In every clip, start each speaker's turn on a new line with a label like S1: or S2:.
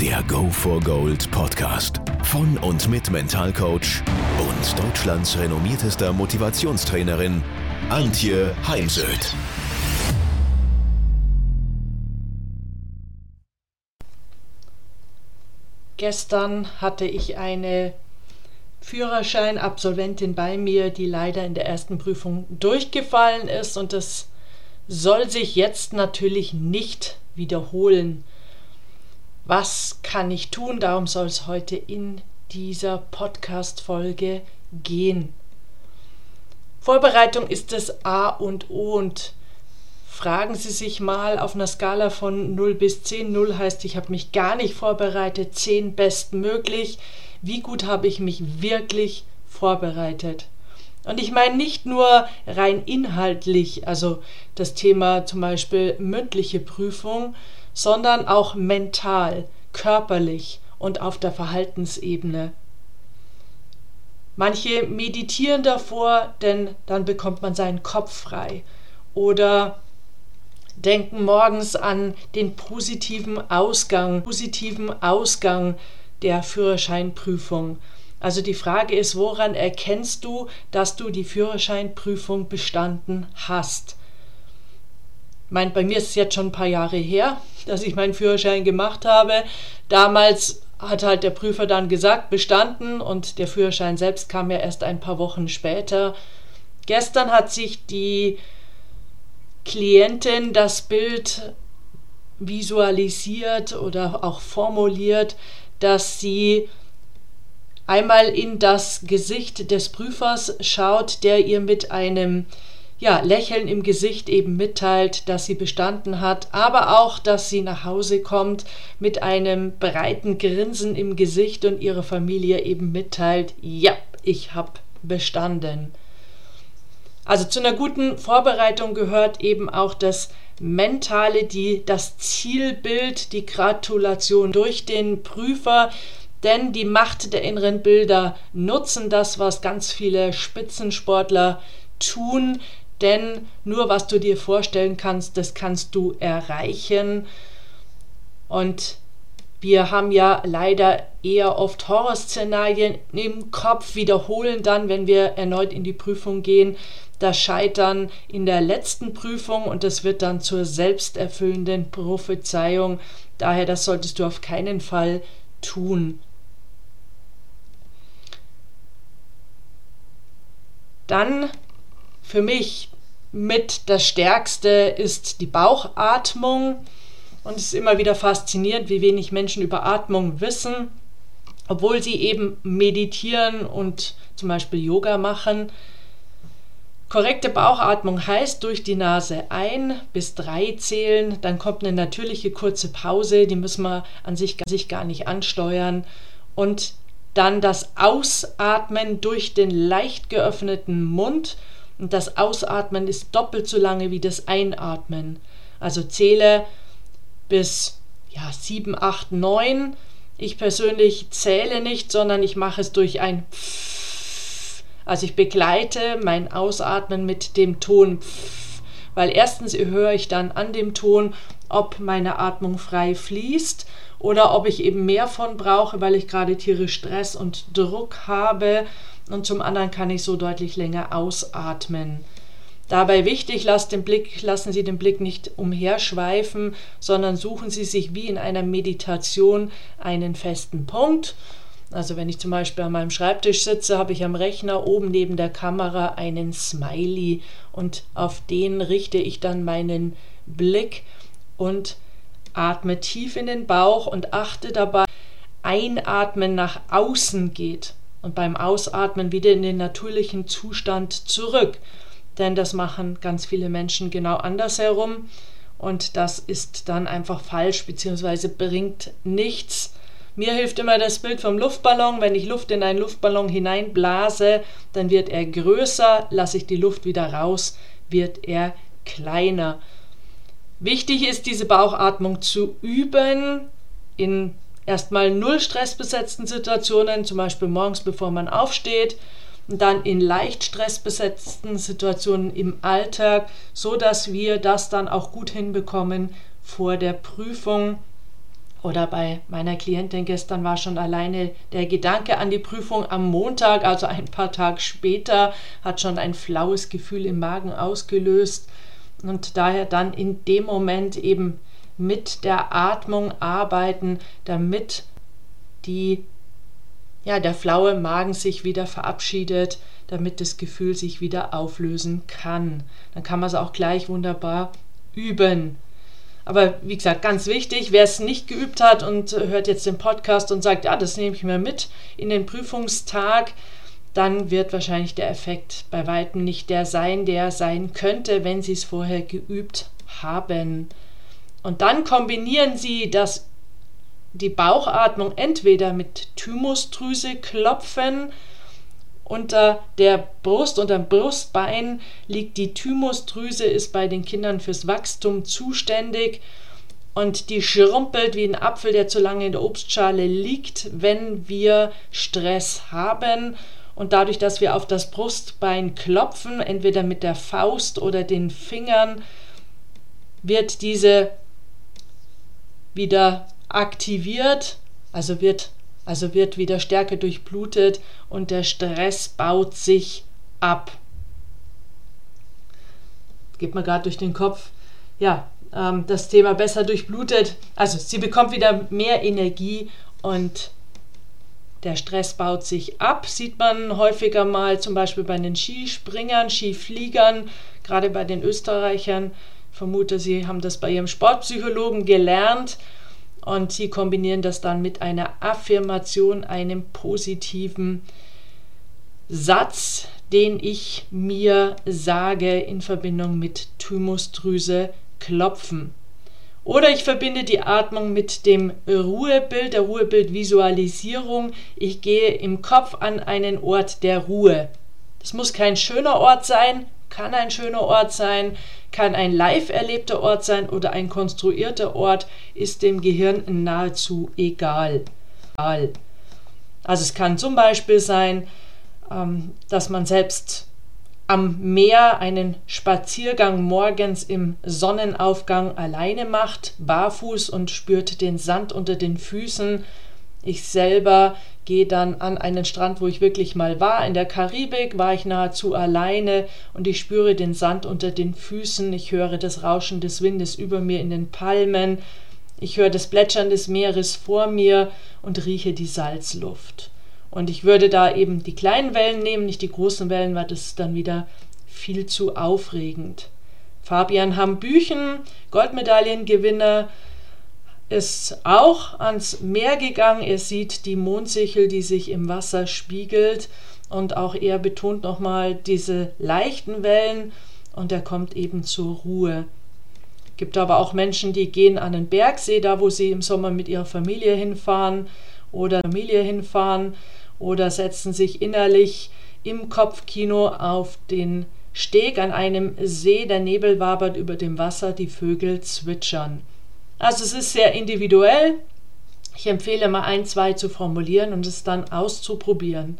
S1: Der Go for Gold Podcast von und mit Mentalcoach und Deutschlands renommiertester Motivationstrainerin Antje Heimsöth.
S2: Gestern hatte ich eine Führerschein-Absolventin bei mir, die leider in der ersten Prüfung durchgefallen ist und das soll sich jetzt natürlich nicht wiederholen. Was kann ich tun? Darum soll es heute in dieser Podcast-Folge gehen. Vorbereitung ist das A und O und fragen Sie sich mal auf einer Skala von 0 bis 10. 0 heißt, ich habe mich gar nicht vorbereitet, 10 bestmöglich. Wie gut habe ich mich wirklich vorbereitet? Und ich meine nicht nur rein inhaltlich, also das Thema zum Beispiel mündliche Prüfung, sondern auch mental, körperlich und auf der Verhaltensebene. Manche meditieren davor, denn dann bekommt man seinen Kopf frei. Oder denken morgens an den positiven Ausgang, positiven Ausgang der Führerscheinprüfung. Also die Frage ist, woran erkennst du, dass du die Führerscheinprüfung bestanden hast? Mein, bei mir ist es jetzt schon ein paar Jahre her, dass ich meinen Führerschein gemacht habe. Damals hat halt der Prüfer dann gesagt, bestanden und der Führerschein selbst kam ja erst ein paar Wochen später. Gestern hat sich die Klientin das Bild visualisiert oder auch formuliert, dass sie einmal in das Gesicht des Prüfers schaut, der ihr mit einem ja, Lächeln im Gesicht eben mitteilt, dass sie bestanden hat, aber auch, dass sie nach Hause kommt mit einem breiten Grinsen im Gesicht und ihrer Familie eben mitteilt, ja, ich habe bestanden. Also zu einer guten Vorbereitung gehört eben auch das Mentale, die, das Zielbild, die Gratulation durch den Prüfer, denn die Macht der inneren Bilder nutzen das, was ganz viele Spitzensportler tun, denn nur was du dir vorstellen kannst, das kannst du erreichen. Und wir haben ja leider eher oft Horrorszenarien im Kopf, wiederholen dann, wenn wir erneut in die Prüfung gehen, das Scheitern in der letzten Prüfung und das wird dann zur selbsterfüllenden Prophezeiung. Daher, das solltest du auf keinen Fall tun. Dann für mich mit das Stärkste ist die Bauchatmung. Und es ist immer wieder faszinierend, wie wenig Menschen über Atmung wissen, obwohl sie eben meditieren und zum Beispiel Yoga machen. Korrekte Bauchatmung heißt durch die Nase ein bis drei zählen, dann kommt eine natürliche kurze Pause, die müssen wir an sich, sich gar nicht ansteuern und dann das Ausatmen durch den leicht geöffneten Mund und das Ausatmen ist doppelt so lange wie das Einatmen. Also zähle bis ja, 7, 8, 9. Ich persönlich zähle nicht, sondern ich mache es durch ein Pfff also ich begleite mein Ausatmen mit dem Ton, weil erstens höre ich dann an dem Ton, ob meine Atmung frei fließt oder ob ich eben mehr von brauche, weil ich gerade tierisch Stress und Druck habe. Und zum anderen kann ich so deutlich länger ausatmen. Dabei wichtig, den Blick, lassen Sie den Blick nicht umherschweifen, sondern suchen Sie sich wie in einer Meditation einen festen Punkt also wenn ich zum Beispiel an meinem Schreibtisch sitze, habe ich am Rechner oben neben der Kamera einen Smiley und auf den richte ich dann meinen Blick und atme tief in den Bauch und achte dabei, einatmen nach außen geht und beim Ausatmen wieder in den natürlichen Zustand zurück. Denn das machen ganz viele Menschen genau andersherum und das ist dann einfach falsch bzw. bringt nichts Mir hilft immer das Bild vom Luftballon. Wenn ich Luft in einen Luftballon hineinblase, dann wird er größer. Lasse ich die Luft wieder raus, wird er kleiner. Wichtig ist, diese Bauchatmung zu üben in erstmal null stressbesetzten Situationen, zum Beispiel morgens, bevor man aufsteht, und dann in leicht stressbesetzten Situationen im Alltag, so dass wir das dann auch gut hinbekommen vor der Prüfung. Oder bei meiner Klientin gestern war schon alleine der Gedanke an die Prüfung am Montag, also ein paar Tage später, hat schon ein flaues Gefühl im Magen ausgelöst und daher dann in dem Moment eben mit der Atmung arbeiten, damit die ja, der flaue Magen sich wieder verabschiedet, damit das Gefühl sich wieder auflösen kann. Dann kann man es auch gleich wunderbar üben. Aber wie gesagt, ganz wichtig, wer es nicht geübt hat und hört jetzt den Podcast und sagt, ja, das nehme ich mir mit in den Prüfungstag, dann wird wahrscheinlich der Effekt bei weitem nicht der sein, der sein könnte, wenn Sie es vorher geübt haben. Und dann kombinieren Sie das die Bauchatmung entweder mit Thymusdrüse klopfen. Unter der Brust, unter dem Brustbein liegt die Thymusdrüse, ist bei den Kindern fürs Wachstum zuständig und die schrumpelt wie ein Apfel, der zu lange in der Obstschale liegt, wenn wir Stress haben. Und dadurch, dass wir auf das Brustbein klopfen, entweder mit der Faust oder den Fingern, wird diese wieder aktiviert, also wird, also wird wieder stärker durchblutet und der Stress baut sich ab. Geht mir gerade durch den Kopf. Ja, ähm, das Thema besser durchblutet. Also sie bekommt wieder mehr Energie und der Stress baut sich ab, sieht man häufiger mal zum Beispiel bei den Skispringern, Skifliegern, gerade bei den Österreichern. Vermute, sie haben das bei ihrem Sportpsychologen gelernt und sie kombinieren das dann mit einer Affirmation, einem positiven Satz, den ich mir sage in Verbindung mit Thymusdrüse klopfen. Oder ich verbinde die Atmung mit dem Ruhebild, der Ruhebildvisualisierung. Ich gehe im Kopf an einen Ort der Ruhe. Das muss kein schöner Ort sein, kann ein schöner Ort sein, kann ein live erlebter Ort sein oder ein konstruierter Ort, ist dem Gehirn nahezu egal. Also es kann zum Beispiel sein, ähm, dass man selbst am Meer einen Spaziergang morgens im Sonnenaufgang alleine macht, barfuß und spürt den Sand unter den Füßen. Ich selber gehe dann an einen Strand, wo ich wirklich mal war. In der Karibik war ich nahezu alleine und ich spüre den Sand unter den Füßen. Ich höre das Rauschen des Windes über mir in den Palmen. Ich höre das Plätschern des Meeres vor mir und rieche die Salzluft. Und ich würde da eben die kleinen Wellen nehmen, nicht die großen Wellen, weil das ist dann wieder viel zu aufregend. Fabian Hambüchen, Goldmedaillengewinner, ist auch ans Meer gegangen. Er sieht die Mondsichel, die sich im Wasser spiegelt. Und auch er betont nochmal diese leichten Wellen und er kommt eben zur Ruhe. Gibt aber auch Menschen, die gehen an den Bergsee, da wo sie im Sommer mit ihrer Familie hinfahren oder Familie hinfahren oder setzen sich innerlich im Kopfkino auf den Steg an einem See, der Nebel wabert über dem Wasser, die Vögel zwitschern. Also es ist sehr individuell. Ich empfehle mal ein, zwei zu formulieren und es dann auszuprobieren.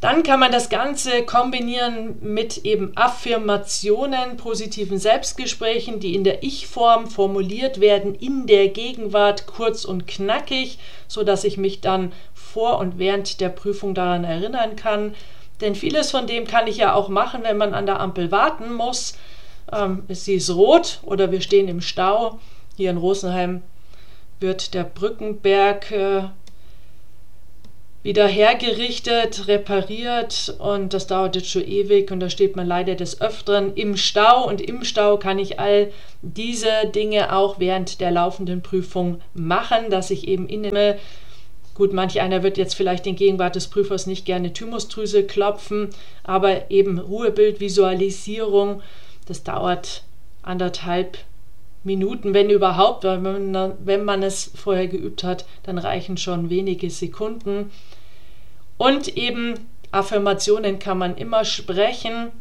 S2: Dann kann man das Ganze kombinieren mit eben Affirmationen, positiven Selbstgesprächen, die in der Ich-Form formuliert werden, in der Gegenwart kurz und knackig, so dass ich mich dann vor und während der Prüfung daran erinnern kann. Denn vieles von dem kann ich ja auch machen, wenn man an der Ampel warten muss ähm, sie ist rot oder wir stehen im Stau. Hier in Rosenheim wird der Brückenberg äh, wieder hergerichtet, repariert und das dauert jetzt schon ewig und da steht man leider des Öfteren im Stau und im Stau kann ich all diese Dinge auch während der laufenden Prüfung machen, dass ich eben innehme. Gut, manch einer wird jetzt vielleicht in Gegenwart des Prüfers nicht gerne Thymusdrüse klopfen, aber eben Ruhebild, Visualisierung, das dauert anderthalb Minuten, wenn überhaupt, weil man, wenn man es vorher geübt hat, dann reichen schon wenige Sekunden. Und eben Affirmationen kann man immer sprechen.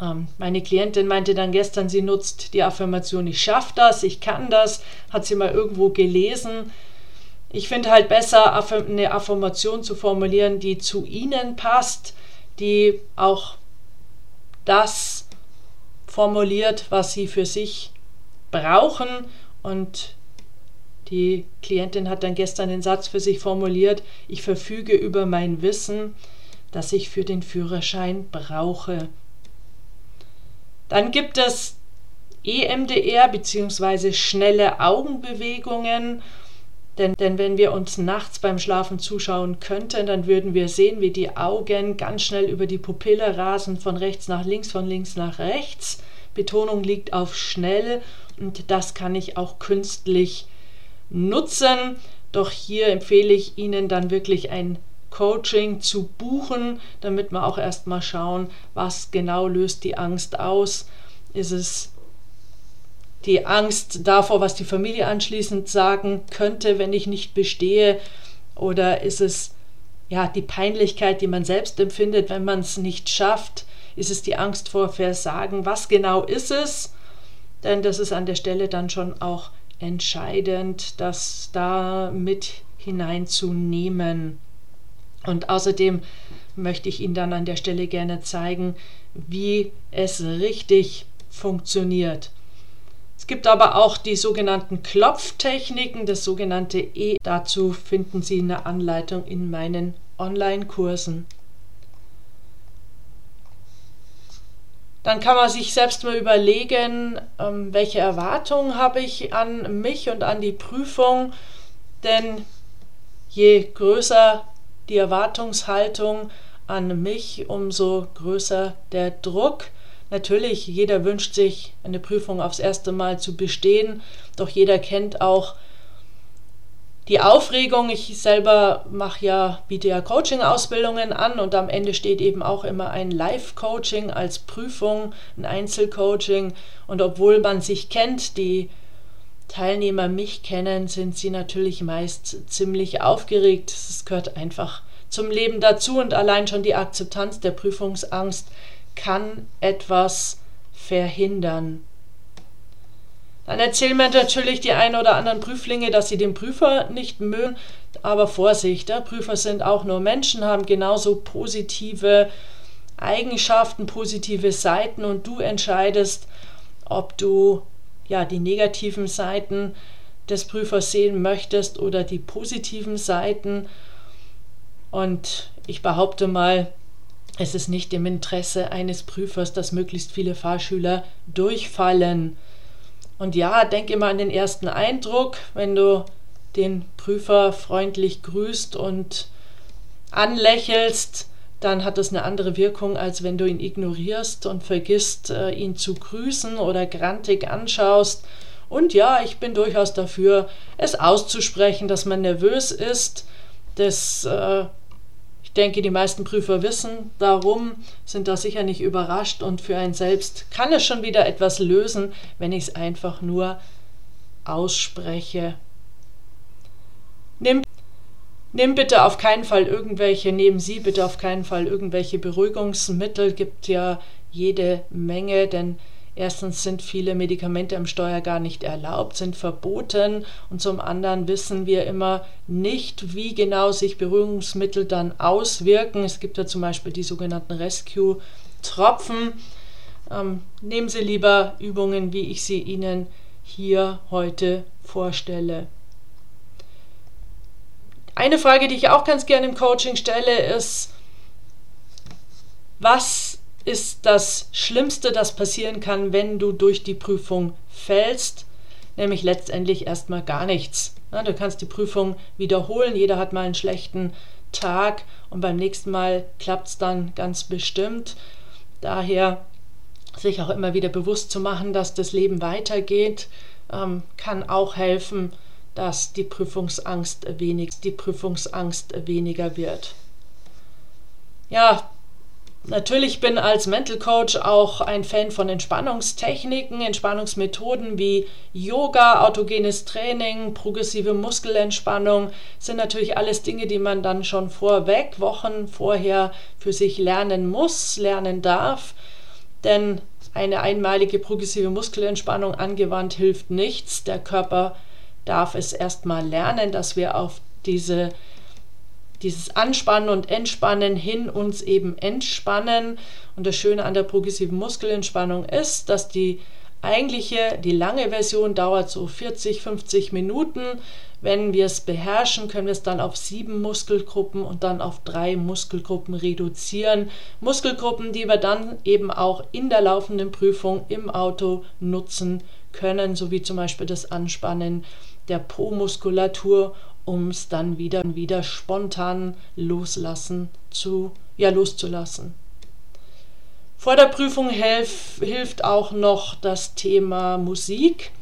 S2: Ähm, meine Klientin meinte dann gestern, sie nutzt die Affirmation, ich schaffe das, ich kann das, hat sie mal irgendwo gelesen. Ich finde halt besser, eine Affirmation zu formulieren, die zu Ihnen passt, die auch das formuliert, was Sie für sich brauchen. Und die Klientin hat dann gestern den Satz für sich formuliert, ich verfüge über mein Wissen, das ich für den Führerschein brauche. Dann gibt es EMDR bzw. schnelle Augenbewegungen. Denn, denn wenn wir uns nachts beim Schlafen zuschauen könnten, dann würden wir sehen, wie die Augen ganz schnell über die Pupille rasen, von rechts nach links, von links nach rechts. Betonung liegt auf schnell und das kann ich auch künstlich nutzen. Doch hier empfehle ich Ihnen dann wirklich ein Coaching zu buchen, damit wir auch erstmal schauen, was genau löst die Angst aus. Ist es die Angst davor, was die Familie anschließend sagen könnte, wenn ich nicht bestehe? Oder ist es ja die Peinlichkeit, die man selbst empfindet, wenn man es nicht schafft? Ist es die Angst vor Versagen? Was genau ist es? Denn das ist an der Stelle dann schon auch entscheidend, das da mit hineinzunehmen. Und außerdem möchte ich Ihnen dann an der Stelle gerne zeigen, wie es richtig funktioniert. Es gibt aber auch die sogenannten Klopftechniken, das sogenannte E. Dazu finden Sie eine Anleitung in meinen Online-Kursen. Dann kann man sich selbst mal überlegen, ähm, welche Erwartungen habe ich an mich und an die Prüfung. Denn je größer die Erwartungshaltung an mich, umso größer der Druck. Natürlich, jeder wünscht sich eine Prüfung aufs erste Mal zu bestehen, doch jeder kennt auch die Aufregung. Ich selber mache ja, biete ja Coaching-Ausbildungen an und am Ende steht eben auch immer ein Live-Coaching als Prüfung, ein Einzelcoaching. Und obwohl man sich kennt, die Teilnehmer mich kennen, sind sie natürlich meist ziemlich aufgeregt. Es gehört einfach zum Leben dazu und allein schon die Akzeptanz der Prüfungsangst kann etwas verhindern. Dann erzählen mir natürlich die ein oder anderen Prüflinge, dass sie den Prüfer nicht mögen. Aber Vorsicht, ja, Prüfer sind auch nur Menschen, haben genauso positive Eigenschaften, positive Seiten und du entscheidest, ob du ja die negativen Seiten des Prüfers sehen möchtest oder die positiven Seiten. Und ich behaupte mal, es ist nicht im Interesse eines Prüfers, dass möglichst viele Fahrschüler durchfallen. Und ja, denk immer an den ersten Eindruck, wenn du den Prüfer freundlich grüßt und anlächelst, dann hat das eine andere Wirkung, als wenn du ihn ignorierst und vergisst, äh, ihn zu grüßen oder grantig anschaust. Und ja, ich bin durchaus dafür, es auszusprechen, dass man nervös ist. Das äh, denke, die meisten Prüfer wissen darum, sind da sicher nicht überrascht und für einen selbst kann es schon wieder etwas lösen, wenn ich es einfach nur ausspreche. Nimm, nimm bitte auf keinen Fall irgendwelche, nehmen Sie bitte auf keinen Fall irgendwelche Beruhigungsmittel, gibt ja jede Menge, denn Erstens sind viele Medikamente am Steuer gar nicht erlaubt, sind verboten und zum anderen wissen wir immer nicht, wie genau sich Beruhigungsmittel dann auswirken. Es gibt ja zum Beispiel die sogenannten Rescue-Tropfen. Ähm, nehmen Sie lieber Übungen, wie ich sie Ihnen hier heute vorstelle. Eine Frage, die ich auch ganz gerne im Coaching stelle, ist, was ist das Schlimmste, das passieren kann, wenn du durch die Prüfung fällst, nämlich letztendlich erstmal gar nichts. Du kannst die Prüfung wiederholen, jeder hat mal einen schlechten Tag und beim nächsten Mal klappt es dann ganz bestimmt. Daher sich auch immer wieder bewusst zu machen, dass das Leben weitergeht, ähm, kann auch helfen, dass die Prüfungsangst, wenig, die Prüfungsangst weniger wird. Ja, Natürlich bin als Mental Coach auch ein Fan von Entspannungstechniken, Entspannungsmethoden wie Yoga, autogenes Training, progressive Muskelentspannung sind natürlich alles Dinge, die man dann schon vorweg, Wochen vorher für sich lernen muss, lernen darf. Denn eine einmalige progressive Muskelentspannung angewandt hilft nichts. Der Körper darf es erstmal lernen, dass wir auf diese dieses Anspannen und Entspannen hin uns eben entspannen. Und das Schöne an der progressiven Muskelentspannung ist, dass die eigentliche, die lange Version dauert so 40, 50 Minuten. Wenn wir es beherrschen, können wir es dann auf sieben Muskelgruppen und dann auf drei Muskelgruppen reduzieren. Muskelgruppen, die wir dann eben auch in der laufenden Prüfung im Auto nutzen können, so wie zum Beispiel das Anspannen der Po-Muskulatur um es dann wieder wieder spontan loslassen zu ja loszulassen. Vor der Prüfung helf, hilft auch noch das Thema Musik.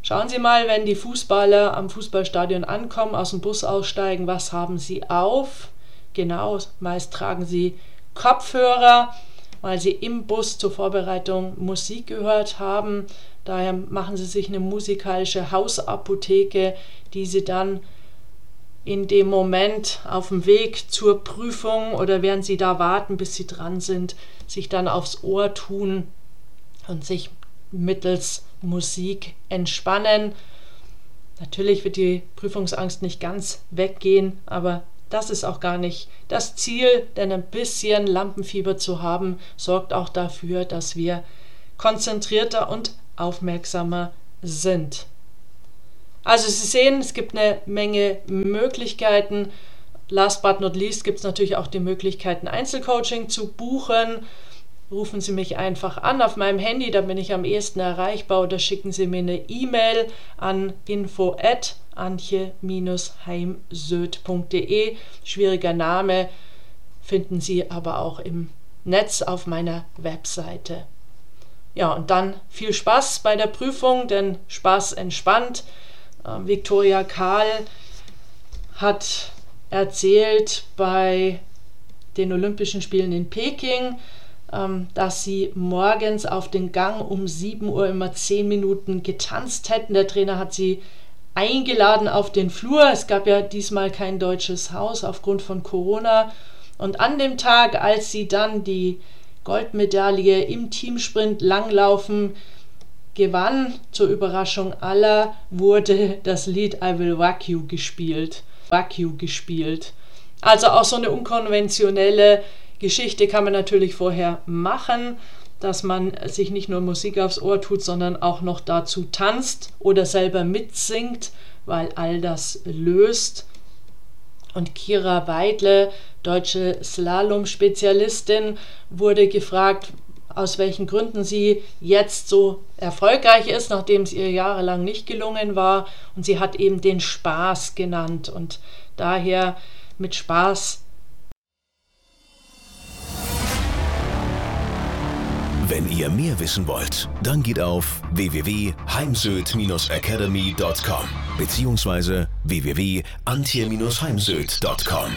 S2: Schauen Sie mal, wenn die Fußballer am Fußballstadion ankommen, aus dem Bus aussteigen, was haben sie auf? Genau, meist tragen sie Kopfhörer, weil sie im Bus zur Vorbereitung Musik gehört haben. Daher machen sie sich eine musikalische Hausapotheke, die sie dann in dem Moment auf dem Weg zur Prüfung oder während sie da warten, bis sie dran sind, sich dann aufs Ohr tun und sich mittels Musik entspannen. Natürlich wird die Prüfungsangst nicht ganz weggehen, aber das ist auch gar nicht das Ziel, denn ein bisschen Lampenfieber zu haben, sorgt auch dafür, dass wir konzentrierter und aufmerksamer sind. Also Sie sehen, es gibt eine Menge Möglichkeiten. Last but not least gibt es natürlich auch die Möglichkeiten, Einzelcoaching zu buchen. Rufen Sie mich einfach an auf meinem Handy, da bin ich am ehesten erreichbar oder schicken Sie mir eine E-Mail an info at antje-heimsöd.de. Schwieriger Name finden Sie aber auch im Netz auf meiner Webseite. Ja, und dann viel Spaß bei der Prüfung, denn Spaß entspannt. Äh, Viktoria Karl hat erzählt bei den Olympischen Spielen in Peking, ähm, dass sie morgens auf den Gang um 7 Uhr immer 10 Minuten getanzt hätten. Der Trainer hat sie eingeladen auf den Flur. Es gab ja diesmal kein deutsches Haus aufgrund von Corona. Und an dem Tag, als sie dann die Goldmedaille im Teamsprint Langlaufen gewann, zur Überraschung aller, wurde das Lied I Will Rock You gespielt. Rock You gespielt. Also auch so eine unkonventionelle Geschichte kann man natürlich vorher machen, dass man sich nicht nur Musik aufs Ohr tut, sondern auch noch dazu tanzt oder selber mitsingt, weil all das löst. Und Kira Weidle, deutsche Slalom-Spezialistin, wurde gefragt, aus welchen Gründen sie jetzt so erfolgreich ist, nachdem es ihr jahrelang nicht gelungen war. Und sie hat eben den Spaß genannt und daher mit Spaß
S1: Wenn ihr mehr wissen wollt, dann geht auf www.heimsöd-academy.com bzw. www.antje-heimsöd.com.